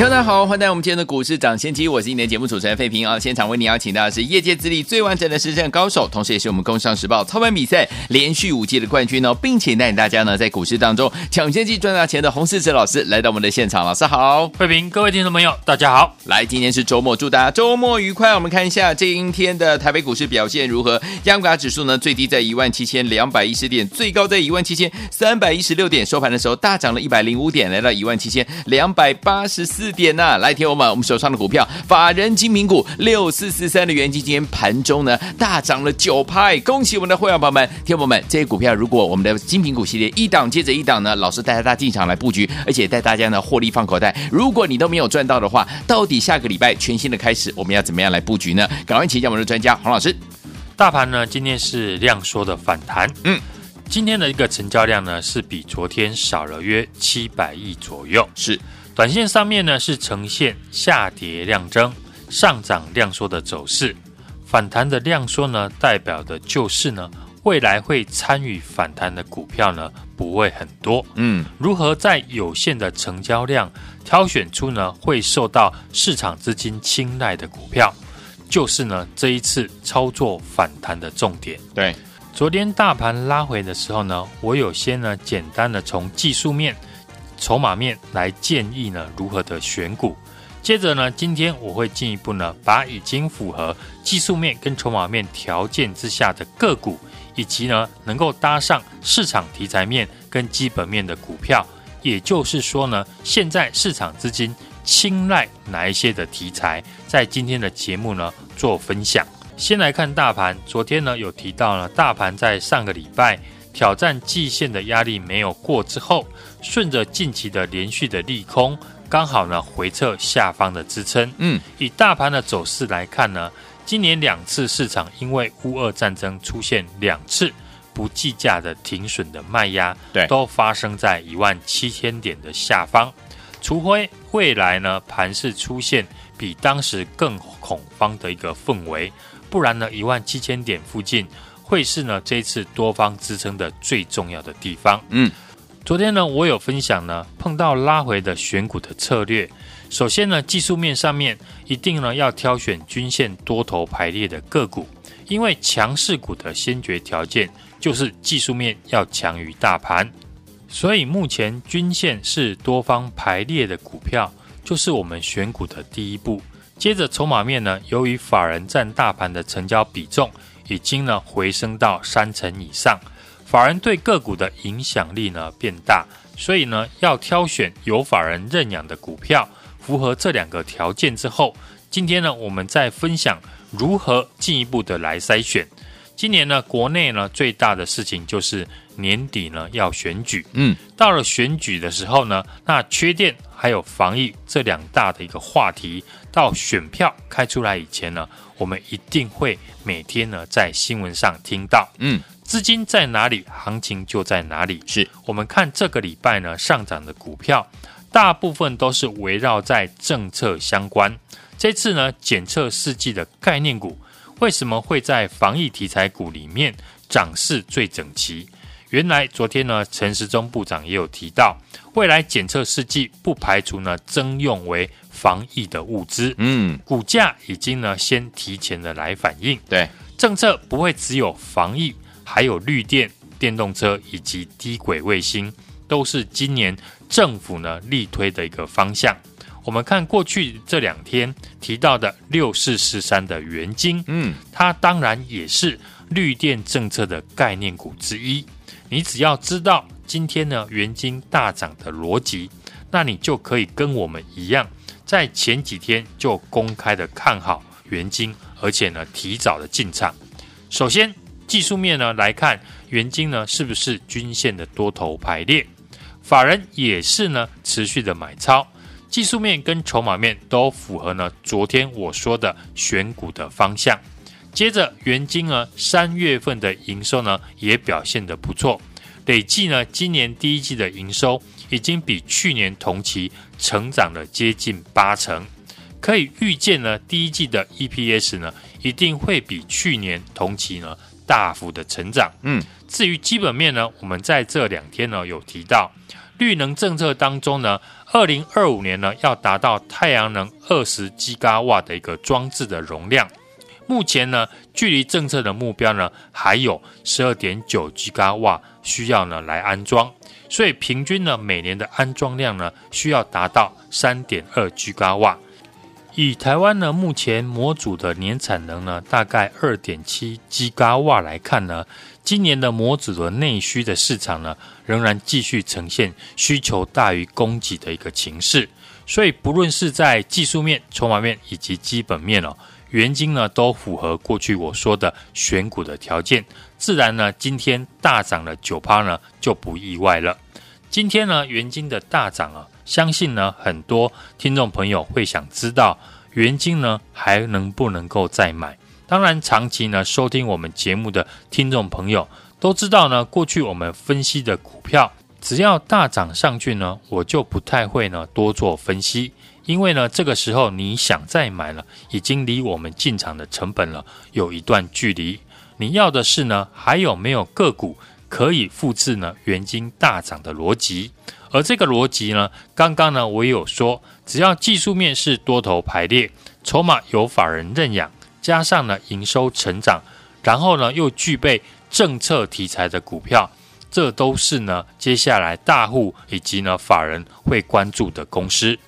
大家好，欢迎来到我们今天的股市涨先机，我是今天节目主持人费平啊。现场为你邀请到的是业界资历最完整的实战高手，同时也是我们工商时报操盘比赛连续五届的冠军哦，并且带领大家呢在股市当中抢先机赚大钱的洪世哲老师来到我们的现场，老师好，费平，各位听众朋友大家好。来，今天是周末，祝大家周末愉快。我们看一下今天的台北股市表现如何？加权指数呢最低在一万七千两百一十点，最高在一万七千三百一十六点，收盘的时候大涨了一百零五点，来到一万七千两百八十四点呐、啊。来，听我们，我们手上的股票，法人精品股六四四三的元晶，今天盘中呢大涨了九派，恭喜我们的会员朋友们，听友们，这些股票如果我们的精品股系列一档接着一档呢，老师带大家进场来布局，而且带大家呢获利放口袋。如果你都没有赚到的话，到底下个礼拜全新的开始，我们要怎么样来布局呢？赶快请教我们的专家黄老师。大盘呢今天是量缩的反弹，嗯，今天的一个成交量呢是比昨天少了约七百亿左右，是。短线上面呢是呈现下跌量增、上涨量缩的走势，反弹的量缩呢代表的就是呢未来会参与反弹的股票呢不会很多。嗯，如何在有限的成交量挑选出呢会受到市场资金青睐的股票，就是呢这一次操作反弹的重点。对，昨天大盘拉回的时候呢，我有先呢简单的从技术面。筹码面来建议呢，如何的选股？接着呢，今天我会进一步呢，把已经符合技术面跟筹码面条件之下的个股，以及呢能够搭上市场题材面跟基本面的股票，也就是说呢，现在市场资金青睐哪一些的题材，在今天的节目呢做分享。先来看大盘，昨天呢有提到呢，大盘在上个礼拜。挑战季线的压力没有过之后，顺着近期的连续的利空，刚好呢回撤下方的支撑。嗯，以大盘的走势来看呢，今年两次市场因为乌俄战争出现两次不计价的停损的卖压，对，都发生在一万七千点的下方。除非未来呢盘势出现比当时更恐慌的一个氛围，不然呢一万七千点附近。会是呢这一次多方支撑的最重要的地方。嗯，昨天呢我有分享呢碰到拉回的选股的策略。首先呢技术面上面一定呢要挑选均线多头排列的个股，因为强势股的先决条件就是技术面要强于大盘。所以目前均线是多方排列的股票，就是我们选股的第一步。接着筹码面呢，由于法人占大盘的成交比重。已经呢回升到三成以上，法人对个股的影响力呢变大，所以呢要挑选有法人认养的股票，符合这两个条件之后，今天呢我们再分享如何进一步的来筛选。今年呢国内呢最大的事情就是年底呢要选举，嗯，到了选举的时候呢，那缺电还有防疫这两大的一个话题，到选票开出来以前呢。我们一定会每天呢在新闻上听到，嗯，资金在哪里，行情就在哪里。是我们看这个礼拜呢上涨的股票，大部分都是围绕在政策相关。这次呢检测试剂的概念股，为什么会在防疫题材股里面涨势最整齐？原来昨天呢陈时中部长也有提到，未来检测试剂不排除呢征用为。防疫的物资，嗯，股价已经呢先提前的来反应。对，政策不会只有防疫，还有绿电、电动车以及低轨卫星，都是今年政府呢力推的一个方向。我们看过去这两天提到的六四四三的元金，嗯，它当然也是绿电政策的概念股之一。你只要知道今天呢元金大涨的逻辑，那你就可以跟我们一样。在前几天就公开的看好元金，而且呢提早的进场。首先技术面呢来看，元金呢是不是均线的多头排列？法人也是呢持续的买超，技术面跟筹码面都符合呢昨天我说的选股的方向。接着，元金呢三月份的营收呢也表现得不错，累计呢今年第一季的营收已经比去年同期成长了接近八成，可以预见呢第一季的 EPS 呢一定会比去年同期呢大幅的成长。嗯，至于基本面呢，我们在这两天呢有提到，绿能政策当中呢，二零二五年呢要达到太阳能二十吉瓦的一个装置的容量。目前呢，距离政策的目标呢还有十二点九吉瓦需要呢来安装，所以平均呢每年的安装量呢需要达到三点二吉瓦。以台湾呢目前模组的年产能呢大概二点七吉瓦来看呢，今年的模组的内需的市场呢仍然继续呈现需求大于供给的一个情势，所以不论是在技术面、筹码面以及基本面哦。元晶呢都符合过去我说的选股的条件，自然呢今天大涨了九趴呢就不意外了。今天呢元晶的大涨啊，相信呢很多听众朋友会想知道元晶呢还能不能够再买？当然长期呢收听我们节目的听众朋友都知道呢，过去我们分析的股票只要大涨上去呢，我就不太会呢多做分析。因为呢，这个时候你想再买了，已经离我们进场的成本了有一段距离。你要的是呢，还有没有个股可以复制呢？元金大涨的逻辑，而这个逻辑呢，刚刚呢我也有说，只要技术面是多头排列，筹码有法人认养，加上呢营收成长，然后呢又具备政策题材的股票，这都是呢接下来大户以及呢法人会关注的公司。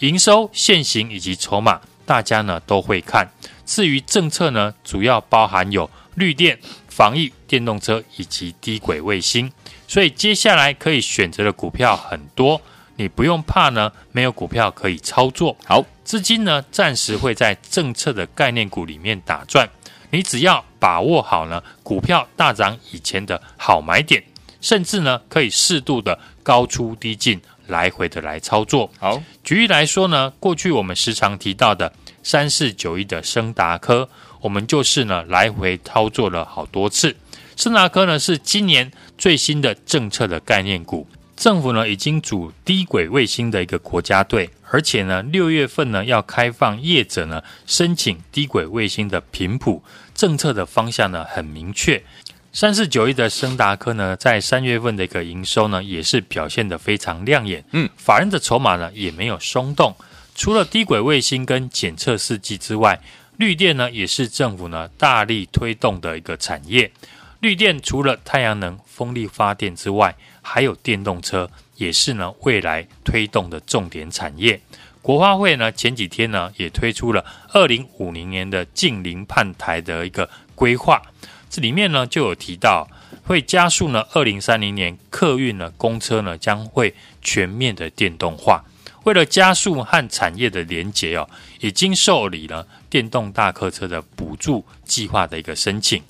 营收、现行以及筹码，大家呢都会看。至于政策呢，主要包含有绿电、防疫、电动车以及低轨卫星。所以接下来可以选择的股票很多，你不用怕呢，没有股票可以操作。好，资金呢暂时会在政策的概念股里面打转，你只要把握好呢，股票大涨以前的好买点，甚至呢可以适度的高出低进。来回的来操作，好，举例来说呢，过去我们时常提到的三四九一的升达科，我们就是呢来回操作了好多次。升达科呢是今年最新的政策的概念股，政府呢已经组低轨卫星的一个国家队，而且呢六月份呢要开放业者呢申请低轨卫星的频谱，政策的方向呢很明确。三四九一的升达科呢，在三月份的一个营收呢，也是表现得非常亮眼。嗯，法人的筹码呢也没有松动。除了低轨卫星跟检测试剂之外，绿电呢也是政府呢大力推动的一个产业。绿电除了太阳能、风力发电之外，还有电动车，也是呢未来推动的重点产业。国发会呢前几天呢也推出了二零五零年的净零判台的一个规划。这里面呢就有提到，会加速呢，二零三零年客运呢公车呢将会全面的电动化。为了加速和产业的连结哦，已经受理了电动大客车的补助计划的一个申请。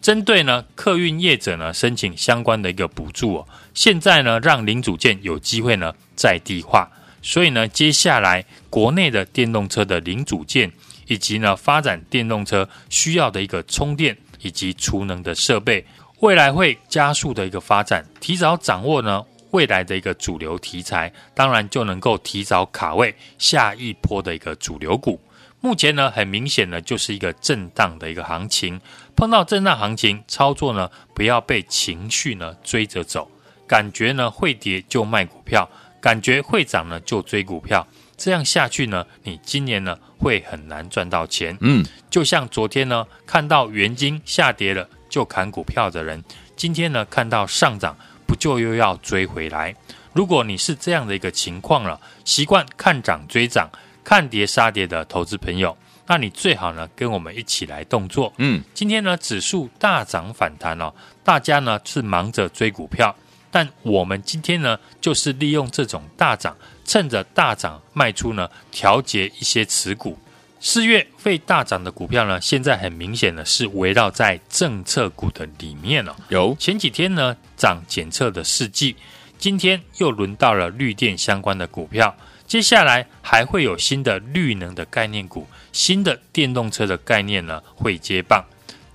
针对呢客运业者呢申请相关的一个补助哦，现在呢让零组件有机会呢在地化，所以呢接下来国内的电动车的零组件以及呢发展电动车需要的一个充电。以及储能的设备，未来会加速的一个发展，提早掌握呢未来的一个主流题材，当然就能够提早卡位下一波的一个主流股。目前呢，很明显呢就是一个震荡的一个行情，碰到震荡行情操作呢，不要被情绪呢追着走，感觉呢会跌就卖股票，感觉会涨呢就追股票。这样下去呢，你今年呢会很难赚到钱。嗯，就像昨天呢看到元金下跌了就砍股票的人，今天呢看到上涨不就又要追回来？如果你是这样的一个情况了，习惯看涨追涨、看跌杀跌的投资朋友，那你最好呢跟我们一起来动作。嗯，今天呢指数大涨反弹哦，大家呢是忙着追股票。但我们今天呢，就是利用这种大涨，趁着大涨卖出呢，调节一些持股。四月会大涨的股票呢，现在很明显的是围绕在政策股的里面了。有前几天呢涨检测的试剂，今天又轮到了绿电相关的股票，接下来还会有新的绿能的概念股，新的电动车的概念呢会接棒。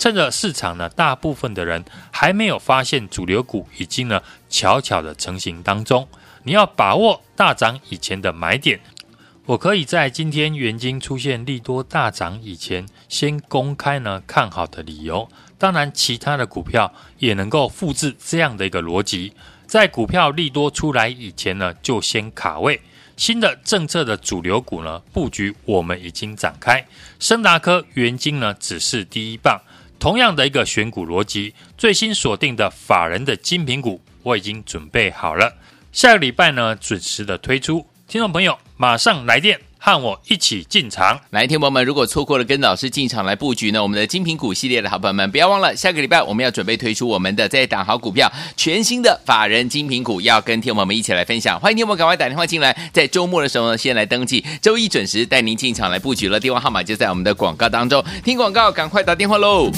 趁着市场呢大部分的人还没有发现主流股已经呢悄悄的成型当中，你要把握大涨以前的买点。我可以在今天元晶出现利多大涨以前，先公开呢看好的理由。当然，其他的股票也能够复制这样的一个逻辑，在股票利多出来以前呢，就先卡位。新的政策的主流股呢，布局我们已经展开。升达科、元晶呢，只是第一棒。同样的一个选股逻辑，最新锁定的法人的精品股，我已经准备好了。下个礼拜呢，准时的推出。听众朋友，马上来电。和我一起进场，来，听友们，如果错过了跟老师进场来布局呢，我们的精品股系列的好朋友们，不要忘了，下个礼拜我们要准备推出我们的这档好股票，全新的法人精品股，要跟听友们一起来分享。欢迎听友们赶快打电话进来，在周末的时候呢，先来登记，周一准时带您进场来布局了。电话号码就在我们的广告当中，听广告赶快打电话喽。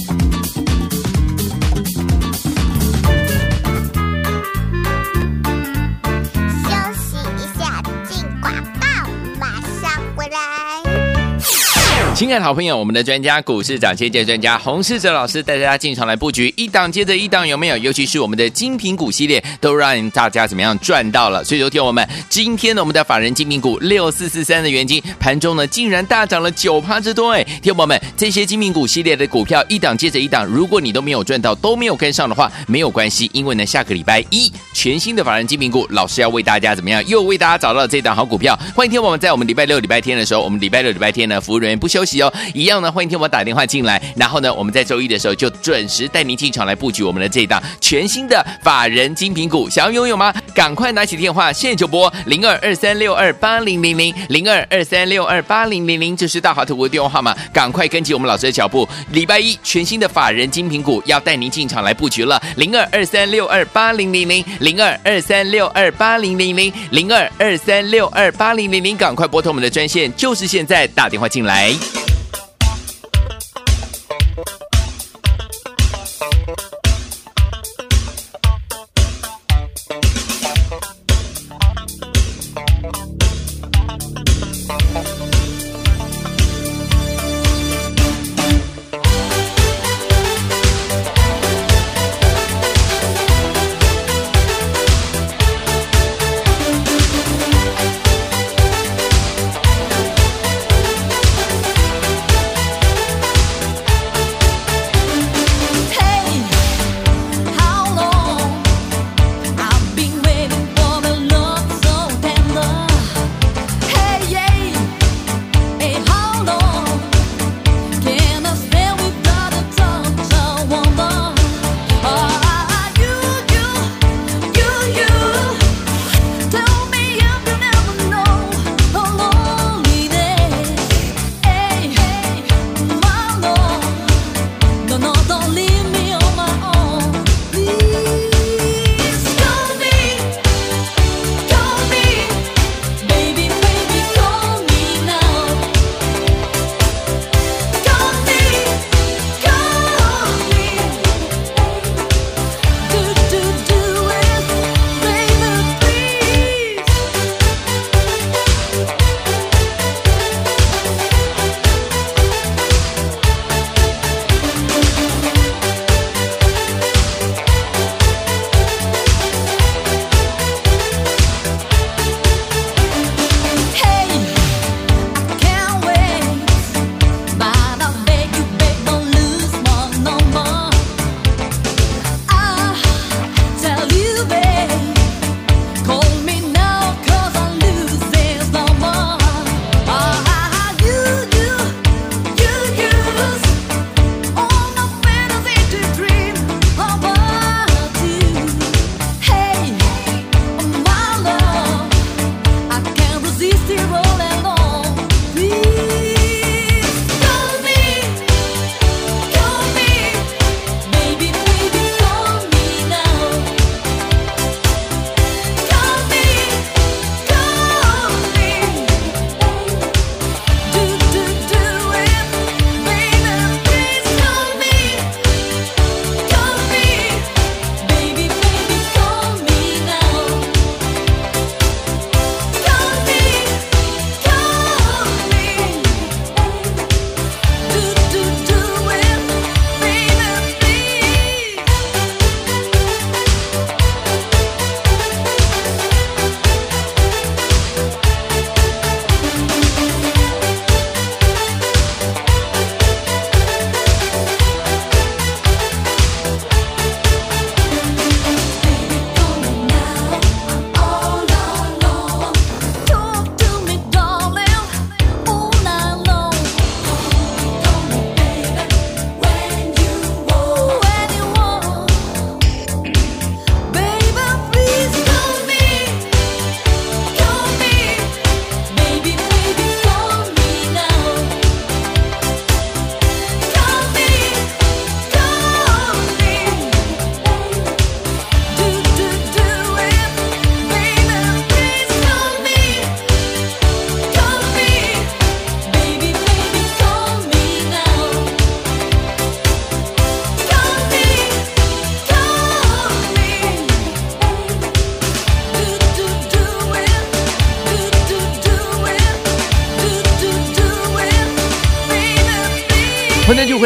亲爱的好朋友，我们的专家股市涨跌跌专家洪世哲老师带大家进场来布局，一档接着一档，有没有？尤其是我们的精品股系列，都让大家怎么样赚到了？所以，昨天我们今天呢，我们的法人精品股六四四三的元金盘中呢，竟然大涨了九趴之多！哎，听友们，这些精品股系列的股票一档接着一档，如果你都没有赚到，都没有跟上的话，没有关系，因为呢，下个礼拜一全新的法人精品股，老师要为大家怎么样？又为大家找到了这档好股票。欢迎听友们在我们礼拜六、礼拜天的时候，我们礼拜六、礼拜天呢，服务人员不休。哦，一样呢，欢迎听我打电话进来，然后呢，我们在周一的时候就准时带您进场来布局我们的这一档全新的法人精品股，想要拥有吗？赶快拿起电话，现在就拨零二二三六二八零零零零二二三六二八零零零，这是大华投顾的电话号码，赶快跟紧我们老师的脚步，礼拜一全新的法人精品股要带您进场来布局了，零二二三六二八零零零零二二三六二八零零零零二二三六二八零零零，赶快拨通我们的专线，就是现在打电话进来。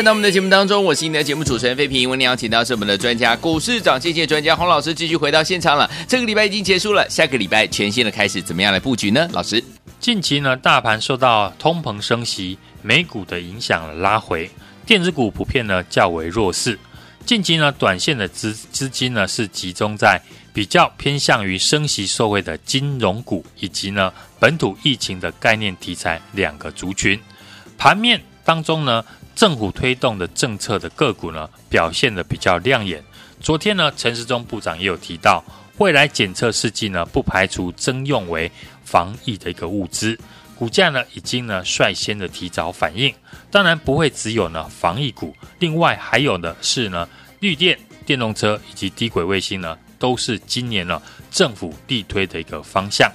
到我们的节目当中，我是你的节目主持人费平。我们邀请到是我们的专家，股市涨跌专家洪老师，继续回到现场了。这个礼拜已经结束了，下个礼拜全新的开始，怎么样来布局呢？老师，近期呢，大盘受到通膨升息、美股的影响拉回，电子股普遍呢较为弱势。近期呢，短线的资资金呢是集中在比较偏向于升息受惠的金融股，以及呢本土疫情的概念题材两个族群。盘面当中呢，政府推动的政策的个股呢，表现得比较亮眼。昨天呢，陈时中部长也有提到，未来检测试剂呢，不排除征用为防疫的一个物资。股价呢，已经呢率先的提早反应。当然不会只有呢防疫股，另外还有的是呢绿电、电动车以及低轨卫星呢，都是今年呢政府力推的一个方向。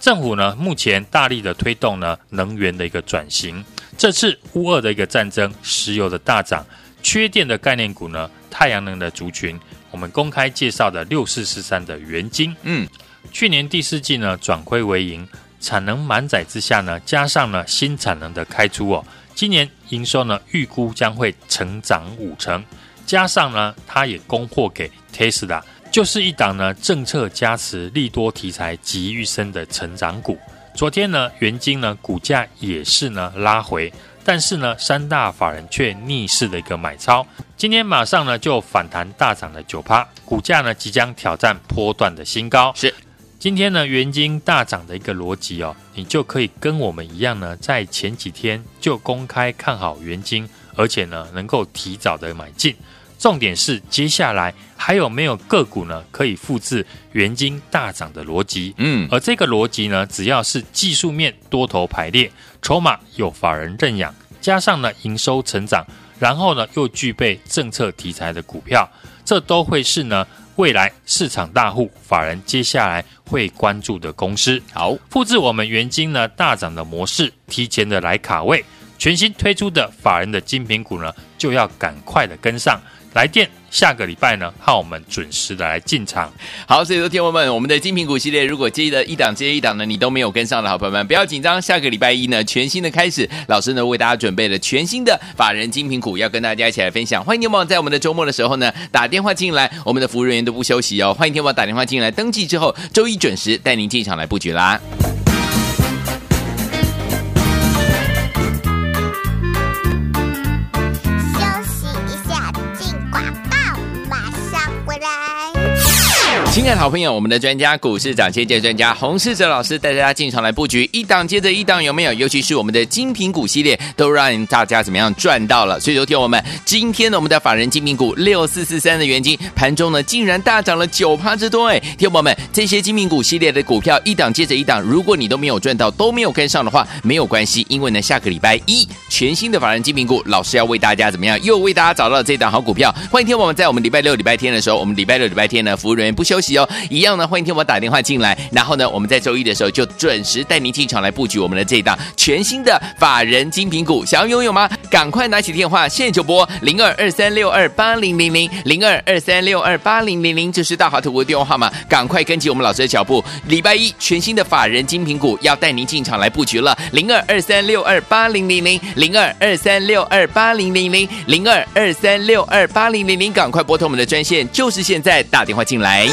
政府呢目前大力的推动呢能源的一个转型。这次乌俄的一个战争，石油的大涨，缺电的概念股呢，太阳能的族群，我们公开介绍的六四四三的元晶，嗯，去年第四季呢转亏为盈，产能满载之下呢，加上呢新产能的开出哦，今年营收呢预估将会成长五成，加上呢它也供货给 Tesla，就是一档呢政策加持利多题材集于一身的成长股。昨天呢，元金呢股价也是呢拉回，但是呢三大法人却逆势的一个买超，今天马上呢就反弹大涨了九趴，股价呢即将挑战波段的新高。是，今天呢元金大涨的一个逻辑哦，你就可以跟我们一样呢，在前几天就公开看好元金，而且呢能够提早的买进。重点是接下来还有没有个股呢？可以复制元金大涨的逻辑？嗯，而这个逻辑呢，只要是技术面多头排列，筹码有法人认养，加上呢营收成长，然后呢又具备政策题材的股票，这都会是呢未来市场大户法人接下来会关注的公司。好，复制我们元金呢大涨的模式，提前的来卡位，全新推出的法人的精品股呢，就要赶快的跟上。来电，下个礼拜呢，和我们准时的来进场。好，所以说，听友们，我们的精品股系列，如果接的一档接一档呢，你都没有跟上的好朋友们，不要紧张。下个礼拜一呢，全新的开始，老师呢为大家准备了全新的法人精品股，要跟大家一起来分享。欢迎听友们在我们的周末的时候呢，打电话进来，我们的服务人员都不休息哦。欢迎听友们打电话进来登记之后，周一准时带您进场来布局啦。亲爱的好朋友，我们的专家股市涨跌跌专家洪世哲老师带大家进场来布局，一档接着一档，有没有？尤其是我们的精品股系列，都让大家怎么样赚到了？所以，昨天我们今天呢，我们的法人精品股六四四三的元金盘中呢，竟然大涨了九趴之多哎！听友们，这些精品股系列的股票一档接着一档，如果你都没有赚到，都没有跟上的话，没有关系，因为呢，下个礼拜一全新的法人精品股，老师要为大家怎么样？又为大家找到了这档好股票。欢迎听友们在我们礼拜六、礼拜天的时候，我们礼拜六、礼拜天呢，服务人员不休息。哦一样呢，欢迎听我打电话进来，然后呢，我们在周一的时候就准时带您进场来布局我们的这一档全新的法人精品股，想要拥有吗？赶快拿起电话，现在就拨零二二三六二八零零零零二二三六二八零零零，这是大华投顾的电话号码，赶快跟紧我们老师的脚步，礼拜一全新的法人精品股要带您进场来布局了，零二二三六二八零零零零二二三六二八零零零零二二三六二八零零零，赶快拨通我们的专线，就是现在打电话进来。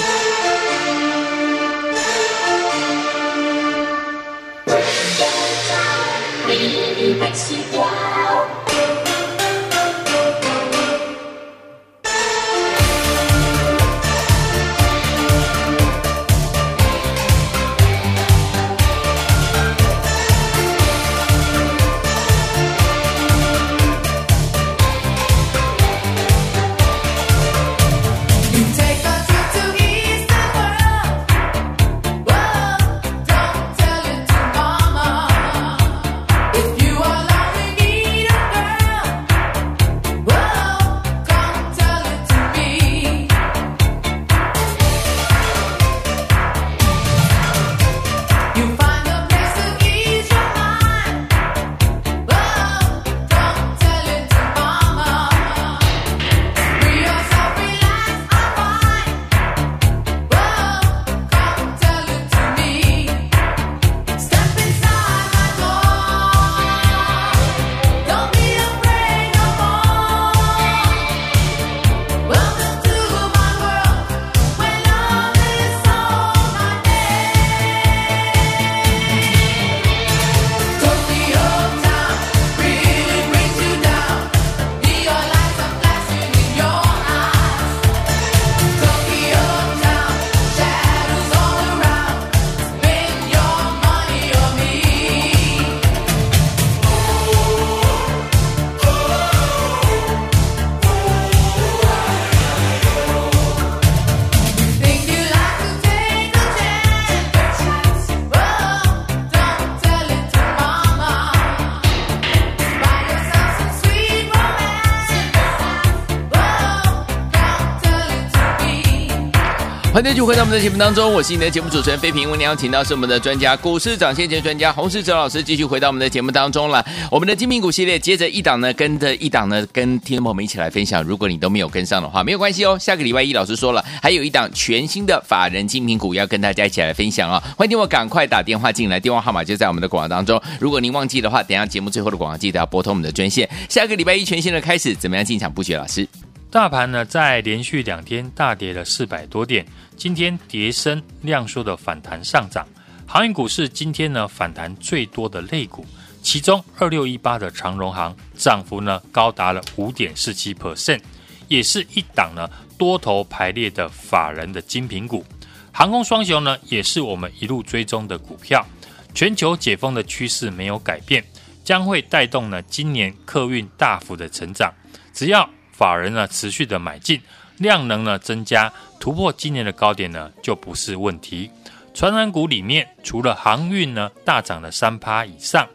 欢迎继续回到我们的节目当中，我是你的节目主持人飞平。我们邀请到是我们的专家，股市涨先机专家洪世哲老师，继续回到我们的节目当中了。我们的精品股系列，接着一档呢，跟着一档呢，跟听众朋友们一起来分享。如果你都没有跟上的话，没有关系哦。下个礼拜一，老师说了，还有一档全新的法人精品股要跟大家一起来分享哦。欢迎我赶快打电话进来，电话号码就在我们的广告当中。如果您忘记的话，等下节目最后的广告记得要拨通我们的专线。下个礼拜一全新的开始，怎么样进场布局？老师，大盘呢，在连续两天大跌了四百多点。今天跌升量缩的反弹上涨，航运股是今天呢反弹最多的类股，其中二六一八的长荣航涨幅呢高达了五点四七 percent，也是一档呢多头排列的法人的精品股。航空双雄呢也是我们一路追踪的股票，全球解封的趋势没有改变，将会带动呢今年客运大幅的成长，只要法人呢持续的买进。量能呢增加，突破今年的高点呢就不是问题。传染股里面，除了航运呢大涨了三趴以上，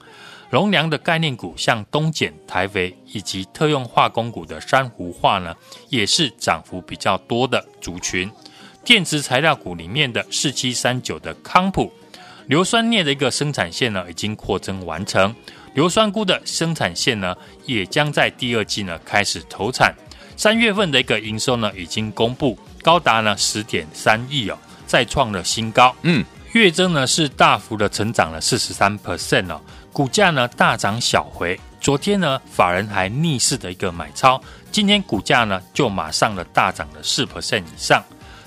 农粮的概念股像东碱、台肥以及特用化工股的珊瑚化呢，也是涨幅比较多的族群。电池材料股里面的四七三九的康普，硫酸镍的一个生产线呢已经扩增完成，硫酸钴的生产线呢也将在第二季呢开始投产。三月份的一个营收呢，已经公布，高达呢十点三亿哦，再创了新高。嗯，月增呢是大幅的成长了四十三 percent 哦，股价呢大涨小回。昨天呢，法人还逆势的一个买超，今天股价呢就马上了大涨了四 percent 以上。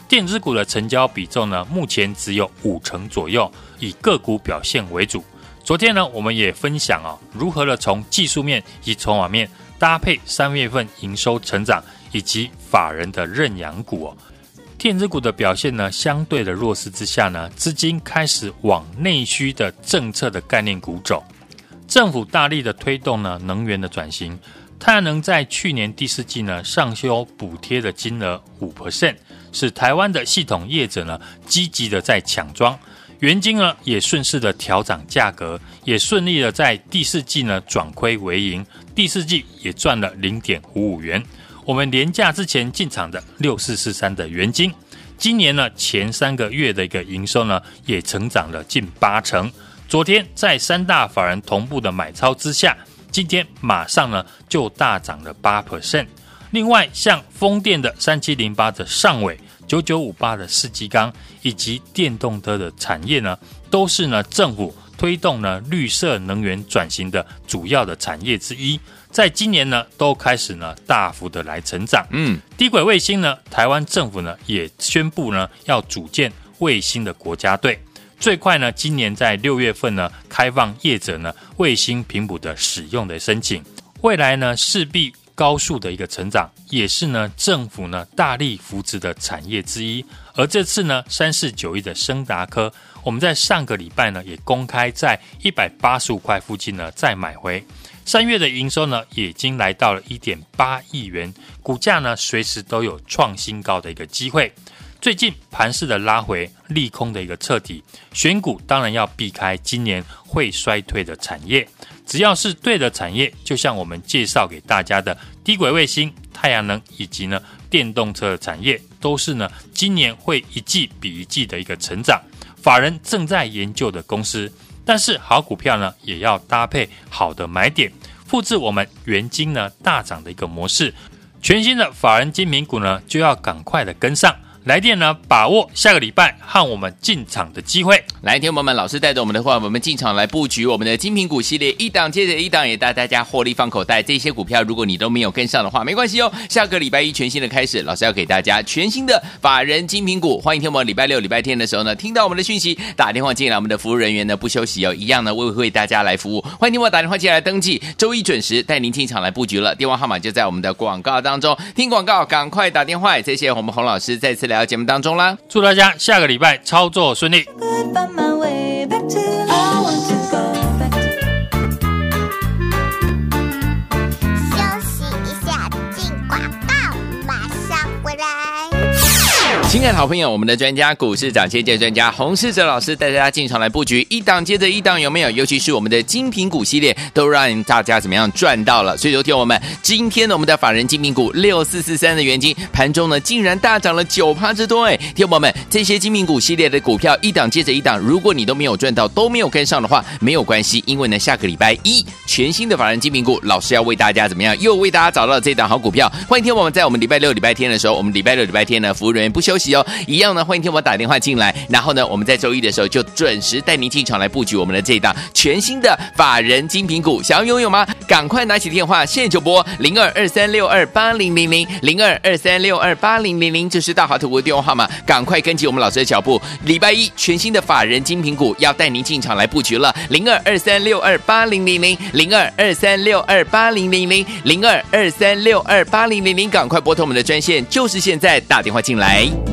电子股的成交比重呢，目前只有五成左右，以个股表现为主。昨天呢，我们也分享哦，如何的从技术面以及筹码面。搭配三月份营收成长以及法人的认养股哦，电子股的表现呢，相对的弱势之下呢，资金开始往内需的政策的概念股走。政府大力的推动呢，能源的转型，太阳能在去年第四季呢上修补贴的金额五 percent，使台湾的系统业者呢积极的在抢装，原金呢也顺势的调涨价格，也顺利的在第四季呢转亏为盈。第四季也赚了零点五五元。我们连假之前进场的六四四三的元金，今年呢前三个月的一个营收呢也成长了近八成。昨天在三大法人同步的买超之下，今天马上呢就大涨了八 percent。另外像风电的三七零八的上尾，九九五八的四季钢，以及电动车的产业呢，都是呢政府。推动呢绿色能源转型的主要的产业之一，在今年呢都开始呢大幅的来成长。嗯，低轨卫星呢，台湾政府呢也宣布呢要组建卫星的国家队，最快呢今年在六月份呢开放业者呢卫星频谱的使用的申请，未来呢势必高速的一个成长，也是呢政府呢大力扶持的产业之一。而这次呢三四九一的升达科。我们在上个礼拜呢，也公开在一百八十五块附近呢再买回。三月的营收呢，已经来到了一点八亿元，股价呢随时都有创新高的一个机会。最近盘势的拉回，利空的一个彻底，选股当然要避开今年会衰退的产业。只要是对的产业，就像我们介绍给大家的低轨卫星、太阳能以及呢电动车的产业，都是呢今年会一季比一季的一个成长。法人正在研究的公司，但是好股票呢，也要搭配好的买点，复制我们原金呢大涨的一个模式，全新的法人精品股呢，就要赶快的跟上。来电呢，把握下个礼拜和我们进场的机会。来，听友们，老师带着我们的话，我们进场来布局我们的精品股系列，一档接着一档，也带大家获利放口袋。这些股票，如果你都没有跟上的话，没关系哦。下个礼拜一全新的开始，老师要给大家全新的法人精品股。欢迎听我们礼拜六、礼拜天的时候呢，听到我们的讯息，打电话进来，我们的服务人员呢不休息哦，一样呢为为大家来服务。欢迎听我打电话进来登记，周一准时带您进场来布局了。电话号码就在我们的广告当中，听广告赶快打电话。谢谢我们洪老师再次来到节目当中啦。祝大家下个礼拜操作顺利。亲爱的好朋友，我们的专家股市涨先见专家洪世哲老师带大家进场来布局，一档接着一档，有没有？尤其是我们的精品股系列，都让大家怎么样赚到了？所以，昨天我们今天呢，我们的法人精品股六四四三的元金盘中呢，竟然大涨了九趴之多，哎，听友们，这些精品股系列的股票一档接着一档，如果你都没有赚到，都没有跟上的话，没有关系，因为呢，下个礼拜一全新的法人精品股，老师要为大家怎么样？又为大家找到了这档好股票。欢迎听友们在我们礼拜六、礼拜天的时候，我们礼拜六、礼拜天呢，服务人员不休息哦，一样呢，欢迎听我打电话进来，然后呢，我们在周一的时候就准时带您进场来布局我们的这一档全新的法人精品股，想要拥有吗？赶快拿起电话，现在就拨零二二三六二八零零零零二二三六二八零零零，这是大华投顾的电话号码，赶快跟紧我们老师的脚步，礼拜一全新的法人精品股要带您进场来布局了，零二二三六二八零零零零二二三六二八零零零零二二三六二八零零零，赶快拨通我们的专线，就是现在打电话进来。